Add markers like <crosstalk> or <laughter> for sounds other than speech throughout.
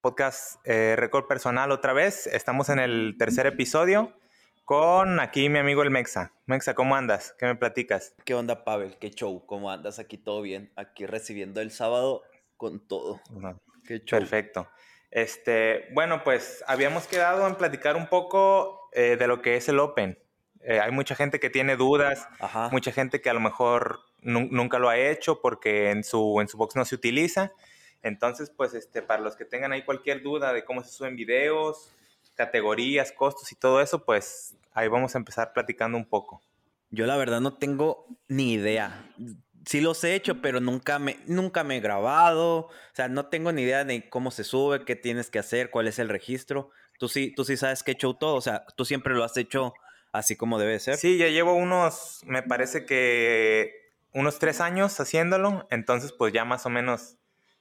podcast eh, Récord Personal otra vez. Estamos en el tercer episodio con aquí mi amigo el Mexa. Mexa, ¿cómo andas? ¿Qué me platicas? ¿Qué onda, Pavel? ¿Qué show? ¿Cómo andas? Aquí todo bien. Aquí recibiendo el sábado con todo. Qué show. Perfecto. Este, bueno, pues habíamos quedado en platicar un poco eh, de lo que es el Open. Eh, hay mucha gente que tiene dudas, mucha gente que a lo mejor nunca lo ha hecho porque en su, en su box no se utiliza. Entonces, pues, este, para los que tengan ahí cualquier duda de cómo se suben videos, categorías, costos y todo eso, pues ahí vamos a empezar platicando un poco. Yo la verdad no tengo ni idea. Sí los he hecho, pero nunca me, nunca me he grabado. O sea, no tengo ni idea de cómo se sube, qué tienes que hacer, cuál es el registro. Tú sí, tú sí sabes que he hecho todo. O sea, tú siempre lo has hecho así como debe ser. Sí, ya llevo unos, me parece que unos tres años haciéndolo. Entonces, pues ya más o menos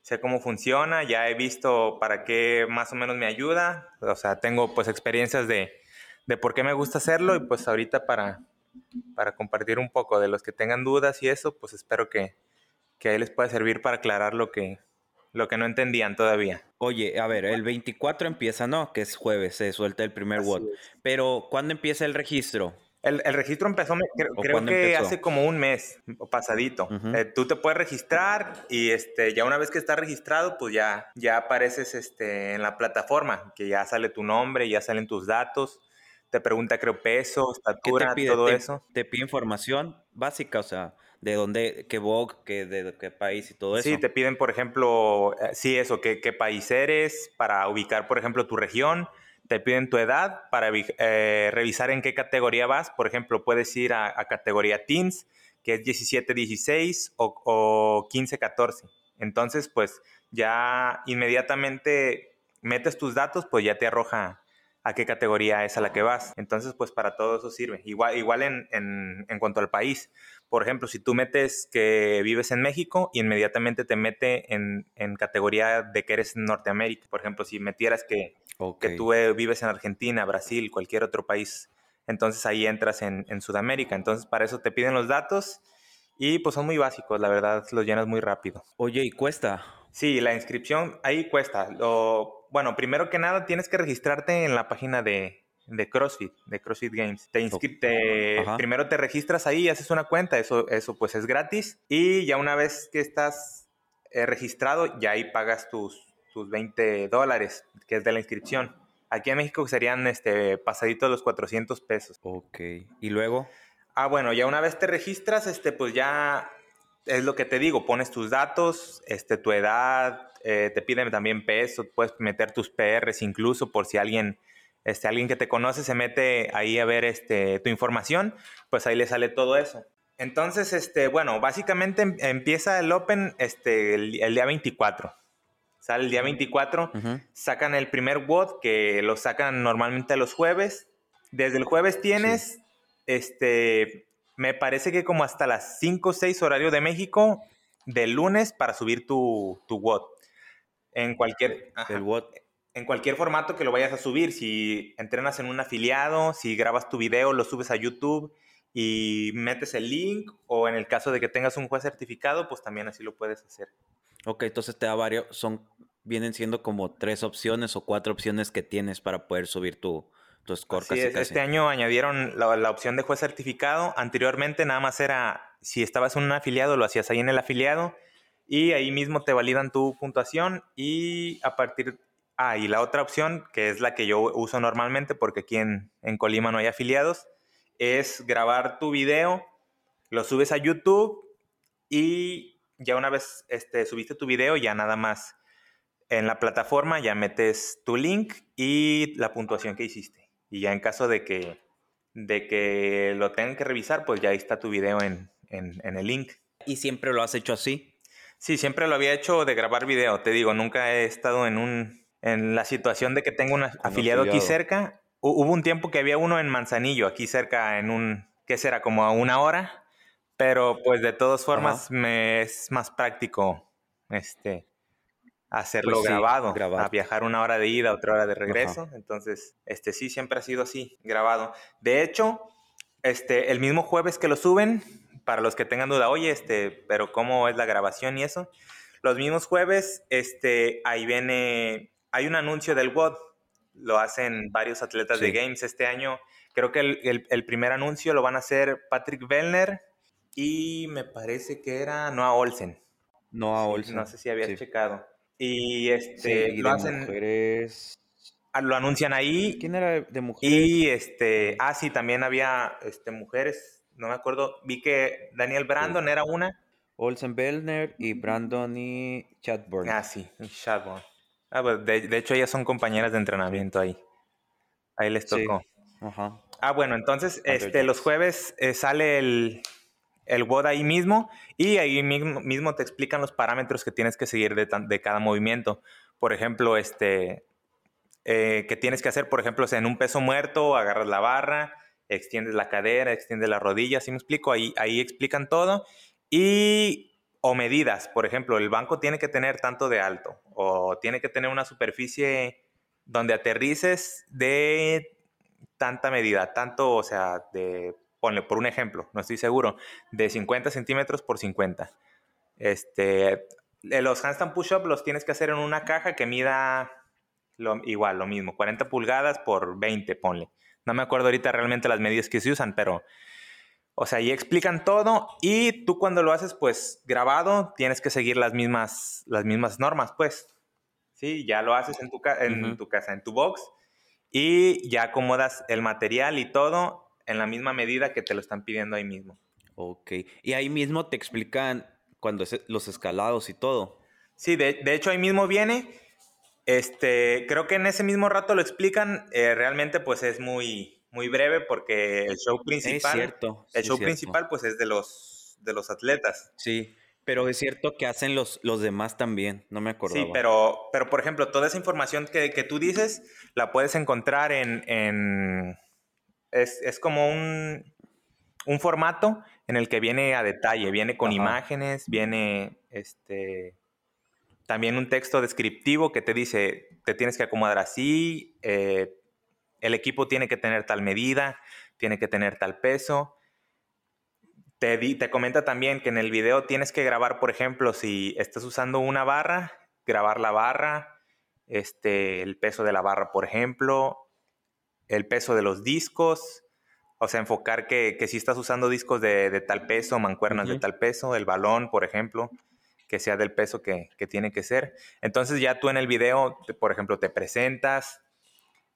sé cómo funciona, ya he visto para qué más o menos me ayuda, o sea, tengo pues experiencias de, de por qué me gusta hacerlo y pues ahorita para, para compartir un poco de los que tengan dudas y eso, pues espero que, que ahí les pueda servir para aclarar lo que, lo que no entendían todavía. Oye, a ver, el 24 empieza, ¿no? Que es jueves, se suelta el primer WOD. Pero, ¿cuándo empieza el registro? El, registro empezó, creo, que hace como un mes pasadito. Eh, tú te puedes registrar y este, ya una vez que estás registrado, pues ya, ya apareces este, en la plataforma, que ya sale tu nombre, ya salen tus datos. Te pregunta, creo, peso, estatura, todo eso. Te pide información básica, o sea, de dónde, qué Vogue, qué, de qué país y todo eso. Sí, te piden, por ejemplo, eh, sí, eso, qué, qué país eres, para ubicar, por ejemplo, tu región te piden tu edad para eh, revisar en qué categoría vas. Por ejemplo, puedes ir a, categoría Teens, que es 17-16 o, o 15-14. Entonces, pues ya inmediatamente metes tus datos, pues ya te arroja a qué categoría es a la que vas. Entonces, pues para todo eso sirve. Igual, igual en, en, cuanto al país. Por ejemplo, si tú metes que vives en México, inmediatamente te mete en, en categoría de que eres en Norteamérica. Por ejemplo, si metieras que que tú eh, vives en Argentina, Brasil, cualquier otro país. Entonces ahí entras en, Sudamérica. Entonces para eso te piden los datos y pues son muy básicos, la verdad, los llenas muy rápido. Oye, ¿y cuesta? Sí, la inscripción ahí cuesta. Lo, bueno, primero que nada tienes que registrarte en la página de, CrossFit, de CrossFit Games. Te, te primero te registras ahí, haces una cuenta, eso, eso pues es gratis. Y ya una vez que estás eh, registrado, ya ahí pagas tus, tus 20 dólares, que es de la inscripción. Aquí en México serían este, pasaditos los 400 pesos. Ok. ¿Y luego? Ah, bueno, ya una vez te registras, este, pues ya es lo que te digo, pones tus datos, este, tu edad, eh, te piden también peso, puedes meter tus PRs incluso por si alguien, este, alguien que te conoce se mete ahí a ver este, tu información, pues ahí le sale todo eso. Entonces, este, bueno, básicamente em, empieza el Open este, el, el día 24 sale el día 24, sacan el primer WOD que lo sacan normalmente los jueves. Desde el jueves tienes, este, me parece que como hasta las 5 o 6 horario de México, del lunes para subir tu, tu WOD. En cualquier, en cualquier formato que lo vayas a subir. Si entrenas en un afiliado, si grabas tu video, lo subes a YouTube y metes el link, o en el caso de que tengas un juez certificado, pues también así lo puedes hacer. Ok, entonces te da varios, son, vienen siendo como tres opciones o cuatro opciones que tienes para poder subir tu, tu score. Este año añadieron la, opción de juez certificado. Anteriormente nada más era, si estabas en un afiliado, lo hacías ahí en el afiliado y ahí mismo te validan tu puntuación y a partir... Ah, y la otra opción, que es la que yo uso normalmente porque aquí en, en Colima no hay afiliados, es grabar tu video, lo subes a YouTube y ya una vez este, subiste tu video, ya nada más en la plataforma ya metes tu link y la puntuación que hiciste. Y ya en caso de que, de que lo tengan que revisar, pues ya ahí está tu video en, el link. ¿Y siempre lo has hecho así? Sí, siempre lo había hecho de grabar video. Te digo, nunca he estado en un en la situación de que tengo un afiliado, aquí cerca. Hubo un tiempo que había uno en Manzanillo, aquí cerca, en un, ¿qué será? Como a una hora. Pero pues de todas formas me es más práctico este hacerlo pues grabado, a viajar una hora de ida, otra hora de regreso. Entonces, este sí siempre ha sido así, grabado. De hecho, este el mismo jueves que lo suben, para los que tengan duda, oye, este, pero cómo es la grabación y eso, los mismos jueves, este, ahí viene hay un anuncio del WOD, lo hacen varios atletas de Games este año. Creo que el, primer anuncio lo van a hacer Patrick Vellner y me parece que era Noah Olsen. Noah Olsen. no sé si habías checado. Y este lo hacen. Ah, lo anuncian ahí. ¿Quién era de mujeres? Y este. Ah, sí, también había este, mujeres. No me acuerdo. Vi que Daniel Brandon era una. Olsen Bellner y Brandon y Chadbourne. Ah, sí, Chadbourne. Ah, pues de, hecho ellas son compañeras de entrenamiento ahí. Ahí les tocó. Ajá. Ah, bueno, entonces este, los jueves eh, sale el, el WOD ahí mismo y ahí mismo, te explican los parámetros que tienes que seguir de, cada movimiento. Por ejemplo, este, eh, que tienes que hacer, por ejemplo, en un peso muerto, agarras la barra, extiendes la cadera, extiendes las rodillas, ¿sí me explico? Ahí, ahí explican todo. Y o medidas, por ejemplo, el banco tiene que tener tanto de alto o tiene que tener una superficie donde aterrices de tanta medida, tanto, o sea, de, ponle por un ejemplo, no estoy seguro, de 50 centímetros por 50. Este, eh, los handstand push-up los tienes que hacer en una caja que mida lo, igual, lo mismo, 40 pulgadas por 20, ponle. No me acuerdo ahorita realmente las medidas que se usan, pero o sea, y explican todo y tú cuando lo haces pues grabado tienes que seguir las mismas, las mismas normas pues. Sí, ya lo haces en tu, en tu casa, en tu box y ya acomodas el material y todo en la misma medida que te lo están pidiendo ahí mismo. Ok, y ahí mismo te explican cuando es los escalados y todo. Sí, de, hecho ahí mismo viene. Este, creo que en ese mismo rato lo explican. Eh, realmente pues es muy, muy breve porque el show principal, cierto, el show principal pues es de los, de los atletas. Sí, pero es cierto que hacen los, los demás también, no me acuerdo. Sí, pero, pero por ejemplo, toda esa información que, que tú dices la puedes encontrar en... en es, es, como un, un, formato en el que viene a detalle, viene con imágenes, viene este, también un texto descriptivo que te dice, te tienes que acomodar así, eh, el equipo tiene que tener tal medida, tiene que tener tal peso. Te, te comenta también que en el video tienes que grabar, por ejemplo, si estás usando una barra, grabar la barra, este, el peso de la barra, por ejemplo, el peso de los discos, o sea, enfocar que, si estás usando discos de, tal peso, mancuernas de tal peso, el balón, por ejemplo, que sea del peso que, que, tiene que ser. Entonces ya tú en el video, por ejemplo, te presentas,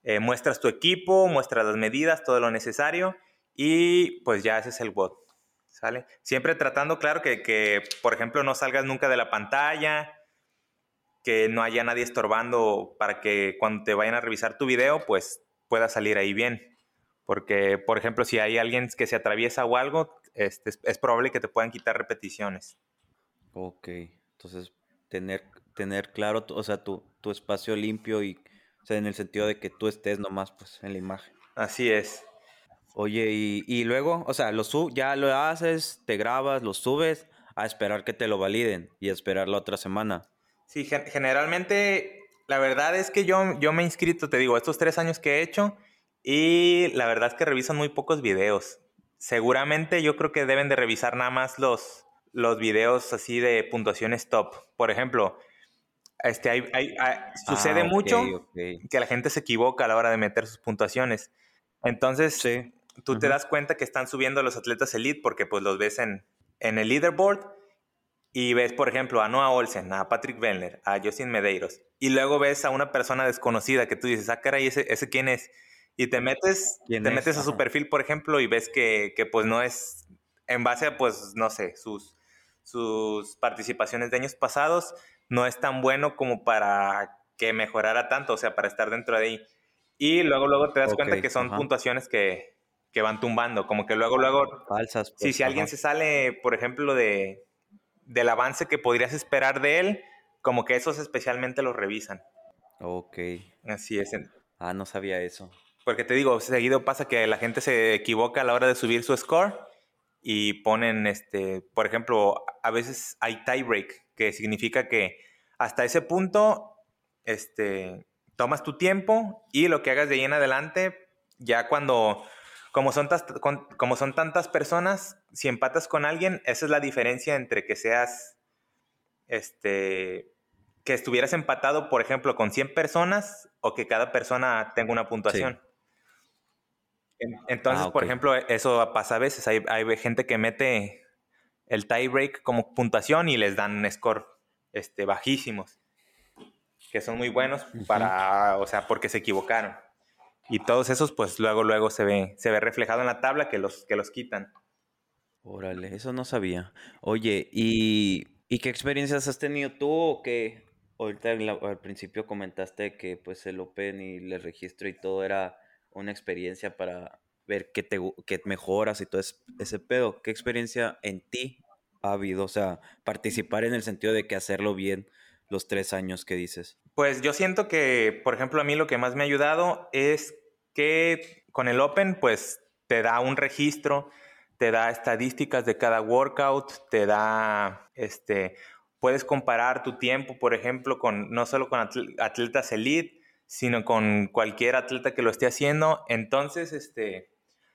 eh, muestras tu equipo, muestras las medidas, todo lo necesario y pues ya ese es el bot. ¿Sale? Siempre tratando, claro, que, por ejemplo no salgas nunca de la pantalla, que no haya nadie estorbando para que cuando te vayan a revisar tu video, pues pueda salir ahí bien. Porque, por ejemplo, si hay alguien que se atraviesa o algo, este, es, probable que te puedan quitar repeticiones. Ok, entonces tener, tener claro, o sea, tu, tu espacio limpio y o sea, en el sentido de que tú estés nomás pues en la imagen. Así es. Oye, y, luego, o sea, lo ya lo haces, te grabas, lo subes, a esperar que te lo validen y a esperar la otra semana. Sí, generalmente, la verdad es que yo, yo me he inscrito, te digo, estos tres años que he hecho y la verdad es que revisan muy pocos videos. Seguramente yo creo que deben de revisar nada más los, los videos así de puntuaciones top. Por ejemplo, este, hay, sucede ah, mucho que la gente se equivoca a la hora de meter sus puntuaciones. Entonces, tú te das cuenta que están subiendo los atletas elite porque pues los ves en, en el leaderboard y ves, por ejemplo, a Noah Olsen, a Patrick Wellner, a Justin Medeiros. Y luego ves a una persona desconocida que tú dices, ah, caray, ¿ese, ese quién es? Y te metes, te metes a su perfil, por ejemplo, y ves que, que, pues no es en base a, pues, no sé, sus, sus participaciones de años pasados no es tan bueno como para que mejorara tanto, o sea, para estar dentro de ahí. Y luego, luego te das cuenta que son puntuaciones que, que, van tumbando, como que luego, luego... Falsas. Pues, sí, si alguien se sale, por ejemplo, de, del avance que podrías esperar de él, como que esos especialmente los revisan. Ok. Así es. Ah, no sabía eso. Porque te digo, seguido pasa que la gente se equivoca a la hora de subir su score y ponen, este, por ejemplo, a veces hay tiebreak, que significa que hasta ese punto, este, tomas tu tiempo y lo que hagas de ahí en adelante, ya cuando, como son, como son tantas personas, si empatas con alguien, esa es la diferencia entre que seas, este, que estuvieras empatado, por ejemplo, con 100 personas o que cada persona tenga una puntuación. Entonces, ah, por ejemplo, eso pasa a veces. Hay, hay, gente que mete el tie break como puntuación y les dan un score este, bajísimos, que son muy buenos para, o sea, porque se equivocaron. Y todos esos, pues luego, luego se ve, se ve reflejado en la tabla que los, que los quitan. Órale, eso no sabía. Oye, ¿y, qué experiencias has tenido tú o qué? Ahorita al principio comentaste que pues el Open y el registro y todo era una experiencia para ver qué, te, qué mejoras y todo ese pedo. ¿Qué experiencia en ti habido? O sea, participar en el sentido de que hacerlo bien los tres años que dices. Pues yo siento que, por ejemplo, a mí lo que más me ha ayudado es que con el Open, pues te da un registro, te da estadísticas de cada workout, te da, este, puedes comparar tu tiempo, por ejemplo, con no solo con atletas elite, sino con cualquier atleta que lo esté haciendo. Entonces, este,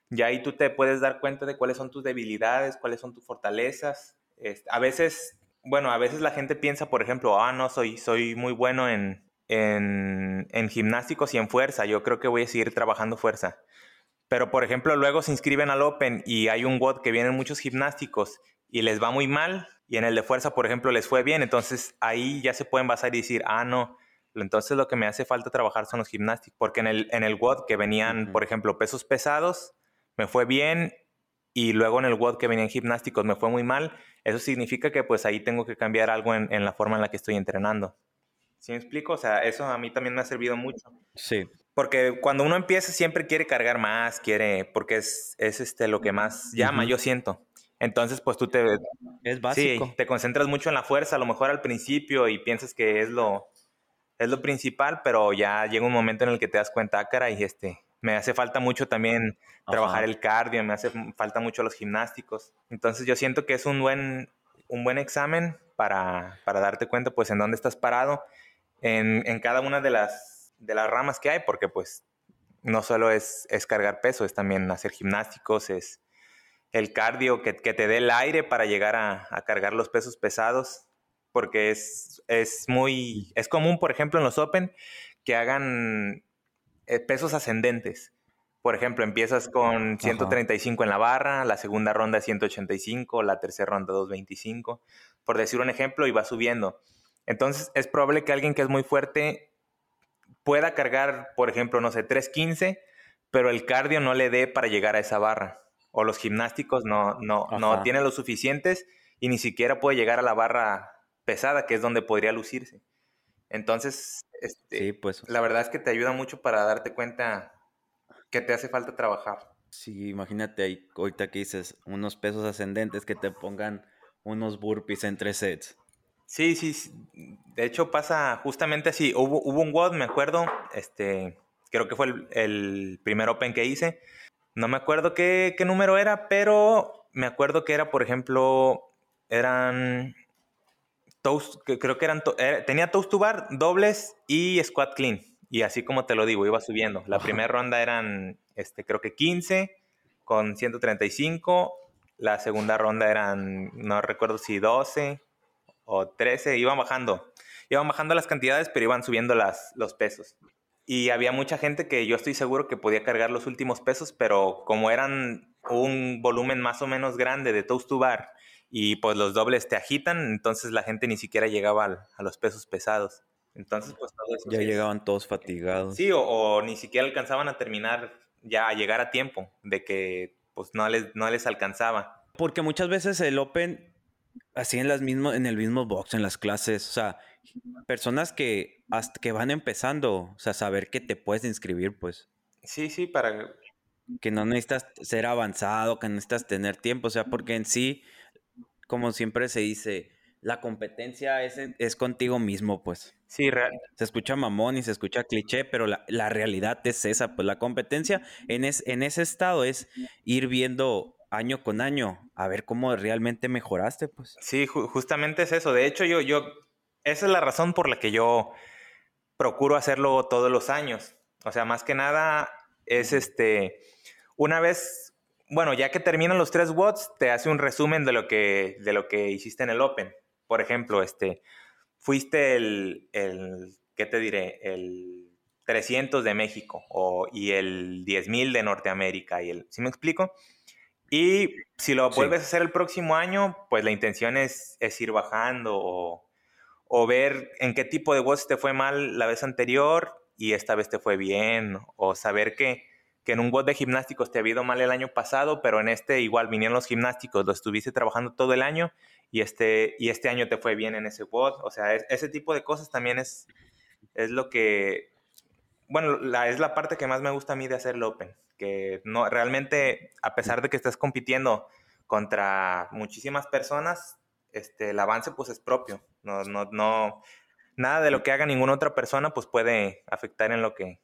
ya ahí tú te puedes dar cuenta de cuáles son tus debilidades, cuáles son tus fortalezas. Este, a veces, bueno, a veces la gente piensa, por ejemplo, ah, no, soy, soy muy bueno en, en, en gimnásticos y en fuerza, yo creo que voy a seguir trabajando fuerza. Pero, por ejemplo, luego se inscriben al Open y hay un WOD que vienen muchos gimnásticos y les va muy mal y en el de fuerza, por ejemplo, les fue bien. Entonces ahí ya se pueden basar y decir, ah, no, entonces lo que me hace falta trabajar son los gimnásticos. Porque en el, en el WOD que venían, por ejemplo, pesos pesados, me fue bien y luego en el WOD que venían gimnásticos me fue muy mal. Eso significa que pues ahí tengo que cambiar algo en, en la forma en la que estoy entrenando. ¿Sí me explico? O sea, eso a mí también me ha servido mucho. Sí. Porque cuando uno empieza siempre quiere cargar más, quiere, porque es, es este, lo que más llama, yo siento. Entonces, pues tú te... Es básico. Sí, te concentras mucho en la fuerza, a lo mejor al principio y piensas que es lo, es lo principal, pero ya llega un momento en el que te das cuenta, ah, cara, y este, me hace falta mucho también trabajar el cardio, me hace falta mucho los gimnásticos. Entonces yo siento que es un buen, un buen examen para, para darte cuenta pues en dónde estás parado en, en cada una de las, de las ramas que hay, porque pues no solo es, es cargar peso, es también hacer gimnásticos, es el cardio que, que te dé el aire para llegar a, a, cargar los pesos pesados, porque es, es muy, es común, por ejemplo, en los Open, que hagan pesos ascendentes. Por ejemplo, empiezas con 135 en la barra, la segunda ronda 185, la tercera ronda 225, por decir un ejemplo, y va subiendo. Entonces, es probable que alguien que es muy fuerte pueda cargar, por ejemplo, no sé, 315, pero el cardio no le dé para llegar a esa barra. O los gimnásticos no, no, no tienen lo suficientes y ni siquiera puede llegar a la barra pesada, que es donde podría lucirse. Entonces, este, pues. la verdad es que te ayuda mucho para darte cuenta que te hace falta trabajar. Sí, imagínate ahí, ahorita que dices, unos pesos ascendentes que te pongan unos burpees en tres sets. Sí, sí, de hecho pasa justamente así. Hubo, hubo un WOD, me acuerdo, este, creo que fue el, primer Open que hice. No me acuerdo qué, número era, pero me acuerdo que era, por ejemplo, eran toast, que creo que eran, eh, tenía toast to bar, dobles y squat clean. Y así como te lo digo, iba subiendo. La primera ronda eran, este, creo que 15 con 135. La segunda ronda eran, no recuerdo si 12 o 13, iban bajando. Iban bajando las cantidades, pero iban subiendo las, los pesos. Y había mucha gente que yo estoy seguro que podía cargar los últimos pesos, pero como eran un volumen más o menos grande de toast to bar y pues los dobles te agitan, entonces la gente ni siquiera llegaba a, los pesos pesados. Entonces, pues todo eso. Ya llegaban todos fatigados. Sí, o, o, ni siquiera alcanzaban a terminar, ya a llegar a tiempo, de que pues no les, no les alcanzaba. Porque muchas veces el Open así en las mismas, en el mismo box, en las clases, o sea, personas que hasta que van empezando, o sea, saber que te puedes inscribir, pues. Sí, sí, para que no necesitas ser avanzado, que necesitas tener tiempo, o sea, porque en sí, como siempre se dice, la competencia es, es contigo mismo, pues. Sí, real. Se escucha mamón y se escucha cliché, pero la, la realidad es esa, pues la competencia en, es, en ese estado es ir viendo año con año, a ver cómo realmente mejoraste, pues. Sí, justamente es eso. De hecho, yo, yo, esa es la razón por la que yo procuro hacerlo todos los años. O sea, más que nada es este, una vez, bueno, ya que terminan los tres watts, te hace un resumen de lo que, de lo que hiciste en el Open. Por ejemplo, este, fuiste el, el ¿qué te diré? El 300 de México o, y el 10.000 de Norteamérica. Y el, ¿Sí me explico? Y si lo vuelves a hacer el próximo año, pues la intención es, es ir bajando o, o, ver en qué tipo de voz te fue mal la vez anterior y esta vez te fue bien, o saber que, que en un WOD de gimnásticos te ha ido mal el año pasado, pero en este igual vinieron los gimnásticos, lo estuviste trabajando todo el año y este, y este año te fue bien en ese WOD. O sea, ese tipo de cosas también es, es lo que bueno, la, es la parte que más me gusta a mí de hacer el Open, que no, realmente, a pesar de que estés compitiendo contra muchísimas personas, este, el avance pues es propio, no, no, no, nada de lo que haga ninguna otra persona pues puede afectar en lo que,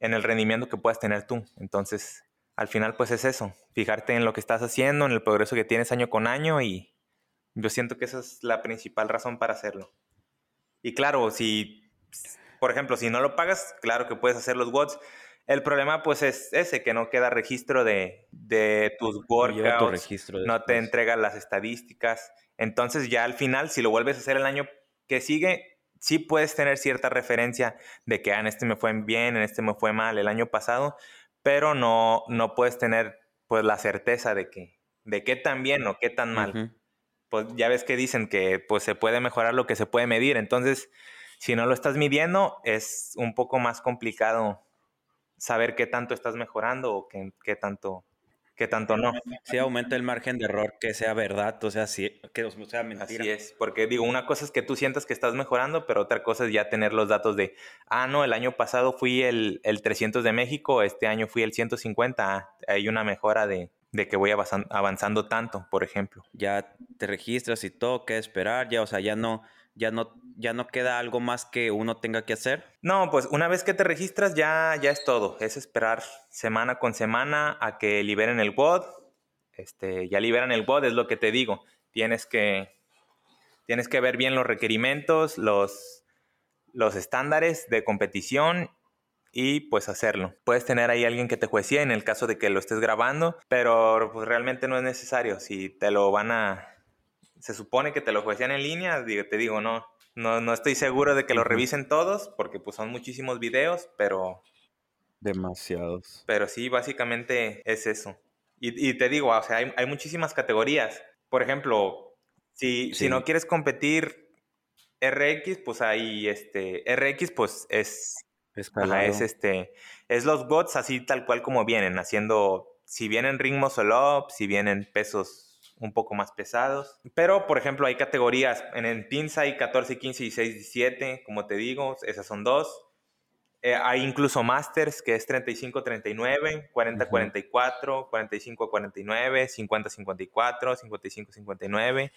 en el rendimiento que puedas tener tú, entonces, al final pues es eso, fijarte en lo que estás haciendo, en el progreso que tienes año con año y yo siento que esa es la principal razón para hacerlo. Y claro, si por ejemplo, si no lo pagas, claro que puedes hacer los WODs. El problema pues es ese, que no queda registro de, tus workouts, no te entrega las estadísticas. Entonces ya al final, si lo vuelves a hacer el año que sigue, sí puedes tener cierta referencia de que ah, en este me fue bien, en este me fue mal el año pasado, pero no, no puedes tener pues la certeza de que de qué tan bien o qué tan mal. Pues ya ves que dicen que pues se puede mejorar lo que se puede medir. Entonces, si no lo estás midiendo, es un poco más complicado saber qué tanto estás mejorando o qué, tanto qué tanto no. Sí, aumenta el margen de error que sea verdad, o sea, sí, que sea mentira. Así es, porque digo, una cosa es que tú sientas que estás mejorando, pero otra cosa es ya tener los datos de, ah, no, el año pasado fui el, el 300 de México, este año fui el 150, ah, hay una mejora de, de que voy avanzando tanto, por ejemplo. Ya te registras y todo, qué esperar, ya, o sea, ya no ya no, ya no queda algo más que uno tenga que hacer? No, pues una vez que te registras ya, ya es todo. Es esperar semana con semana a que liberen el WOD. Este, ya liberan el WOD, es lo que te digo. Tienes que, tienes que ver bien los requerimientos, los, los estándares de competición y pues hacerlo. Puedes tener ahí alguien que te juecie en el caso de que lo estés grabando, pero pues realmente no es necesario. Si te lo van a, se supone que te lo juecean en línea, te digo, no, no, no estoy seguro de que lo revisen todos, porque pues son muchísimos videos, pero... Demasiados. Pero sí, básicamente es eso. Y, te digo, o sea, hay, muchísimas categorías. Por ejemplo, si, si no quieres competir RX, pues hay este, RX pues es... es este, es los bots así tal cual como vienen, haciendo, si vienen ritmos solo up, si vienen pesos un poco más pesados. Pero, por ejemplo, hay categorías. En el PINS hay 14, 15, 16, 17, como te digo, esas son dos. Eh, hay incluso Masters, que es 35, 39, 40, 44, 45, 49, 50, 54, 55, 59,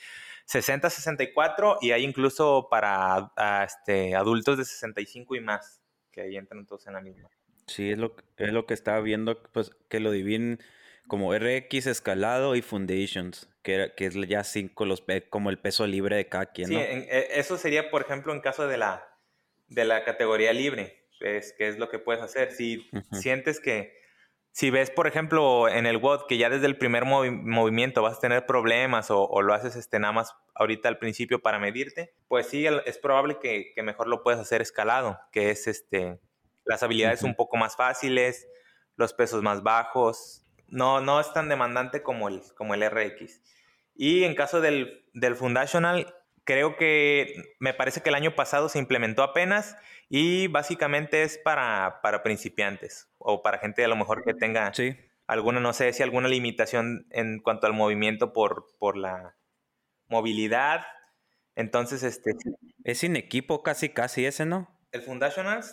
60, 64 y hay incluso para este, adultos de 65 y más, que ahí entran todos en la misma. Sí, es lo, es lo que estaba viendo, pues que lo dividen como RX, escalado y Foundations que, es ya cinco los, como el peso libre de cada quien. Sí, e, eso sería, por ejemplo, en caso de la, de la categoría libre, es, que es lo que puedes hacer. Si sientes que, si ves, por ejemplo, en el WOD que ya desde el primer movimiento vas a tener problemas o, lo haces este, nada más ahorita al principio para medirte, pues sí, es probable que, mejor lo puedas hacer escalado, que es este, las habilidades un poco más fáciles, los pesos más bajos, no, no es tan demandante como el, como el RX. Y en caso del, del Fundational, creo que me parece que el año pasado se implementó apenas y básicamente es para, para principiantes o para gente a lo mejor que tenga alguna, no sé si alguna limitación en cuanto al movimiento por, por la movilidad. Entonces, este... Es sin equipo casi, casi ese, ¿no? El Fundational,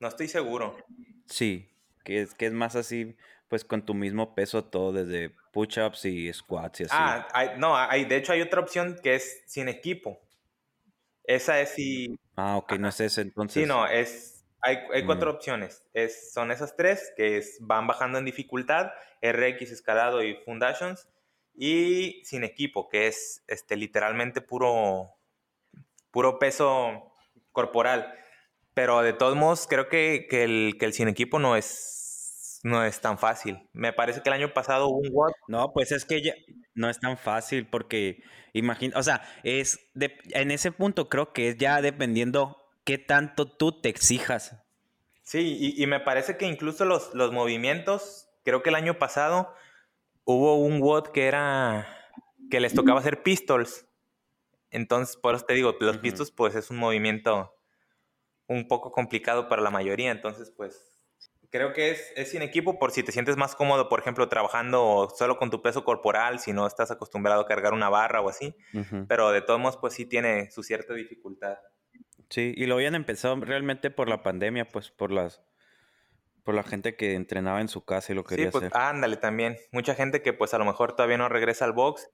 no estoy seguro. Sí, que es, que es más así, pues con tu mismo peso todo, desde push-ups y squats y así. Ah, no, hay, de hecho hay otra opción que es sin equipo. Esa es si... Ah, ok, no es ese entonces. Sí, no, es... Hay, hay cuatro mm. opciones. Es, son esas tres que es, van bajando en dificultad, RX, escalado y Foundations. Y sin equipo, que es este, literalmente puro, puro peso corporal. Pero de todos modos, creo que, que, el, que el sin equipo no es no es tan fácil. Me parece que el año pasado hubo un WOD. No, pues es que ya, no es tan fácil porque, imagina, o sea, es en ese punto creo que es ya dependiendo qué tanto tú te exijas. Sí, y, me parece que incluso los, los movimientos, creo que el año pasado hubo un WOD que era que les tocaba hacer pistols. Entonces, por eso te digo, los pistols pues es un movimiento un poco complicado para la mayoría. Entonces, pues creo que es, es sin equipo por si te sientes más cómodo, por ejemplo, trabajando solo con tu peso corporal, si no estás acostumbrado a cargar una barra o así. Pero de todos modos, pues sí tiene su cierta dificultad. Sí, y lo habían empezado realmente por la pandemia, pues por las por la gente que entrenaba en su casa y lo quería sí, pues, Ándale, también. Mucha gente que pues a lo mejor todavía no regresa al box.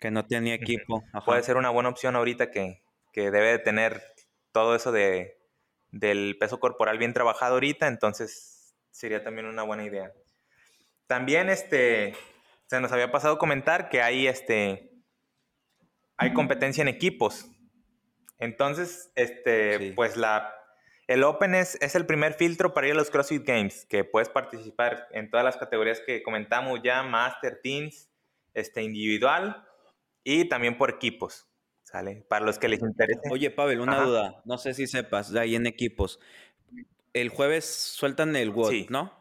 Que no tenía equipo. Puede ser una buena opción ahorita que, que debe de tener todo eso de, del peso corporal bien trabajado ahorita, entonces sería también una buena idea. También este, se nos había pasado comentar que hay, este, hay competencia en equipos. Entonces, este, pues la, el Open es, es, el primer filtro para ir a los CrossFit Games, que puedes participar en todas las categorías que comentamos ya, Master, Teams, este, individual y también por equipos. ¿Sale? Para los que les interese. Oye, Pavel, una duda. No sé si sepas, de ahí en equipos. El jueves sueltan el WOD, ¿no?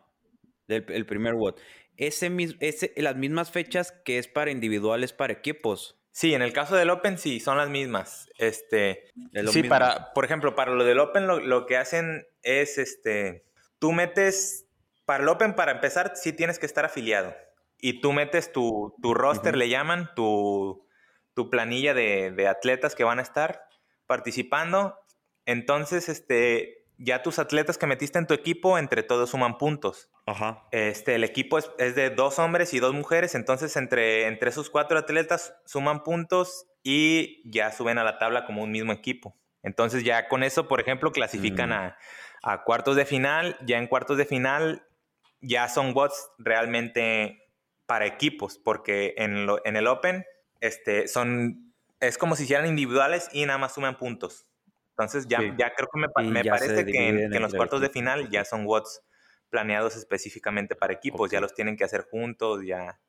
el primer WOD. Ese, ese, las mismas fechas que es para individuales, para equipos. Sí, en el caso del Open sí, son las mismas. Este, sí, para, por ejemplo, para lo del Open lo, que hacen es, este, tú metes, para el Open para empezar sí tienes que estar afiliado y tú metes tu, tu roster, le llaman, tu, tu planilla de, de, atletas que van a estar participando. Entonces, este, ya tus atletas que metiste en tu equipo, entre todos suman puntos. Ajá. Este, el equipo es, de dos hombres y dos mujeres, entonces entre, entre esos cuatro atletas suman puntos y ya suben a la tabla como un mismo equipo. Entonces ya con eso, por ejemplo, clasifican mm. a, cuartos de final. Ya en cuartos de final ya son bots realmente para equipos, porque en, en el Open este, son, es como si hicieran individuales y nada más suman puntos. Entonces ya, ya creo que me, parece que en, los cuartos de final ya son WOTS planeados específicamente para equipos, ya los tienen que hacer juntos, ya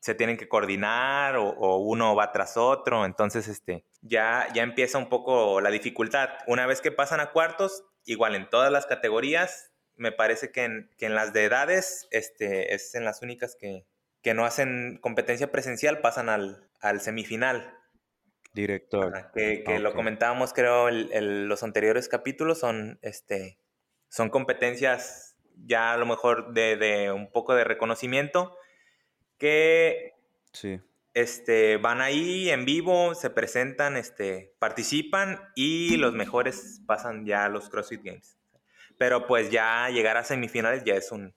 se tienen que coordinar o, uno va tras otro, entonces este, ya, ya empieza un poco la dificultad. Una vez que pasan a cuartos, igual en todas las categorías, me parece que en, que en las de edades este, es en las únicas que, que no hacen competencia presencial, pasan al, al semifinal. Director. que, que lo comentábamos, creo, en los anteriores capítulos, son, este, son competencias ya a lo mejor de, de un poco de reconocimiento que sí. este, van ahí en vivo, se presentan, este, participan y los mejores pasan ya a los CrossFit Games. Pero pues ya llegar a semifinales ya es un,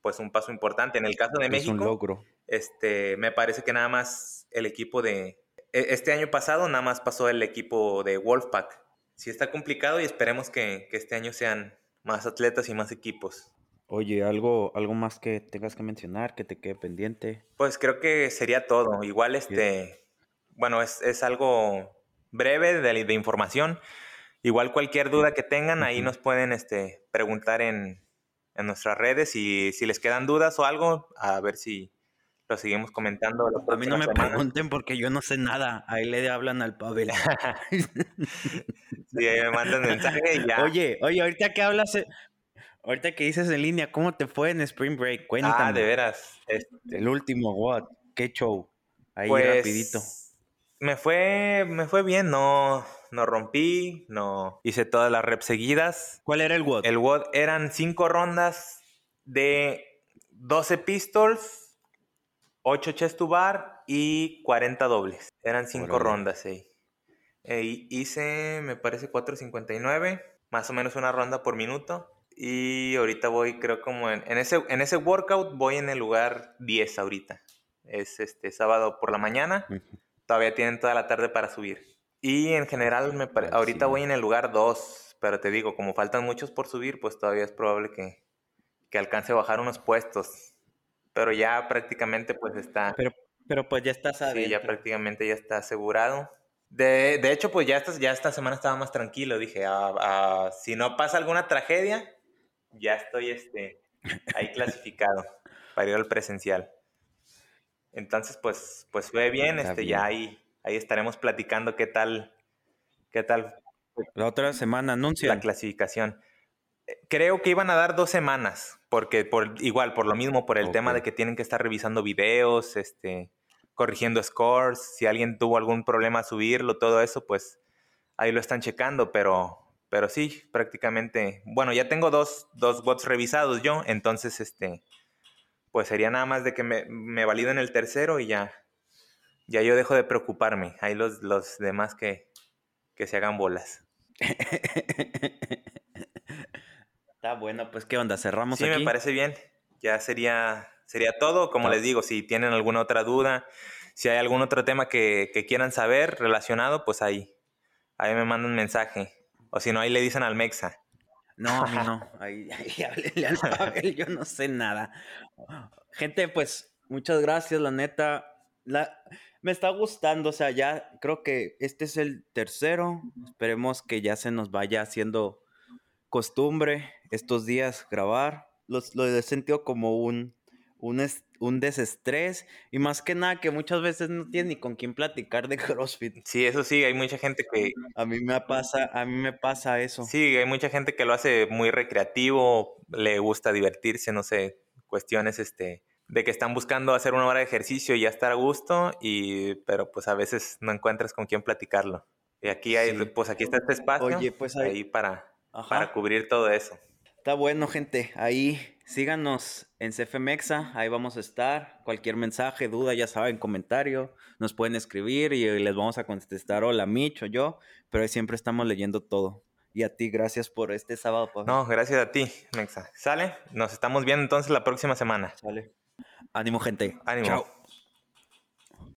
pues un paso importante. En el caso de México, un logro. Este, me parece que nada más el equipo de, este año pasado nada más pasó el equipo de Wolfpack. Sí está complicado y esperemos que, este año sean más atletas y más equipos. Oye, ¿algo, algo más que tengas que mencionar, que te quede pendiente? Pues creo que sería todo. Igual este, bueno, es, algo breve de, de, información. Igual cualquier duda que tengan, ahí nos pueden este, preguntar en, en nuestras redes y si les quedan dudas o algo, a ver si, lo seguimos comentando. A mí no me pregunten porque yo no sé nada. Ahí le hablan al Pavel. sí, ahí me mandan mensaje y ya. Oye, oye, ahorita que hablas, eh, ahorita que dices en línea, ¿cómo te fue en Spring Break? Cuéntame. Ah, de veras. Este El último, what? ¿Qué show? Ahí pues, rapidito. Me fue, me fue bien, no, no rompí, no hice todas las reps seguidas. ¿Cuál era el WOD? El WOD eran cinco rondas de 12 pistols 8 chest to bar y 40 dobles. Eran 5 rondas ahí. Hice, me parece, 4.59, más o menos una ronda por minuto. Y ahorita voy, creo como en, ese, en ese workout voy en el lugar 10 ahorita. Es este sábado por la mañana. Todavía tienen toda la tarde para subir. Y en general, me ahorita voy en el lugar 2. Pero te digo, como faltan muchos por subir, pues todavía es probable que, que alcance a bajar unos puestos pero ya prácticamente pues está... Pero, pero pues ya estás Sí, ya prácticamente ya está asegurado. De, de hecho, pues ya esta, ya esta semana estaba más tranquilo. Dije, ah, ah, si no pasa alguna tragedia, ya estoy este, ahí clasificado para ir al presencial. Entonces, pues, pues fue bien, este, ya ahí, ahí estaremos platicando qué tal, qué tal. La otra semana anuncia. La clasificación. Creo que iban a dar dos semanas, porque por igual, por lo mismo, por el tema de que tienen que estar revisando videos, este, corrigiendo scores, si alguien tuvo algún problema a subirlo, todo eso, pues ahí lo están checando, pero, pero sí, prácticamente, bueno, ya tengo dos, dos bots revisados yo, entonces, este, pues sería nada más de que me, me validen el tercero y ya, ya yo dejo de preocuparme, ahí los, los demás que, que se hagan bolas. <laughs> Está bueno, pues qué onda, cerramos sí, me parece bien. Ya sería, sería todo. Como les digo, si tienen alguna otra duda, si hay algún otro tema que, quieran saber relacionado, pues ahí, ahí me mandan un mensaje. O si no, ahí le dicen al Mexa. No, a mí <laughs> no. Ahí, ahí <laughs> al Pavel, yo no sé nada. Gente, pues muchas gracias, la neta. La, me está gustando, o sea, ya creo que este es el tercero. Esperemos que ya se nos vaya haciendo costumbre estos días grabar. Los, lo he sentido como un, un, un desestrés y más que nada que muchas veces no tienes ni con quién platicar de <laughs> CrossFit. Sí, eso sí, hay mucha gente que... A mí me pasa, a mí me pasa eso. Sí, hay mucha gente que lo hace muy recreativo, le gusta divertirse, no sé, cuestiones este de que están buscando hacer una hora de ejercicio y ya estar a gusto, y, pero pues a veces no encuentras con quién platicarlo. Y aquí hay, pues aquí está este espacio Oye, pues ahí para para cubrir todo eso. Está bueno, gente. Ahí síganos en CFMEXA, ahí vamos a estar. Cualquier mensaje, duda, ya saben, comentario, nos pueden escribir y les vamos a contestar, hola Micho, yo, pero siempre estamos leyendo todo. Y a ti, gracias por este sábado. No, gracias a ti, Mexa. ¿Sale? Nos estamos viendo entonces la próxima semana. Sale. Ánimo, gente. Ánimo. Chao.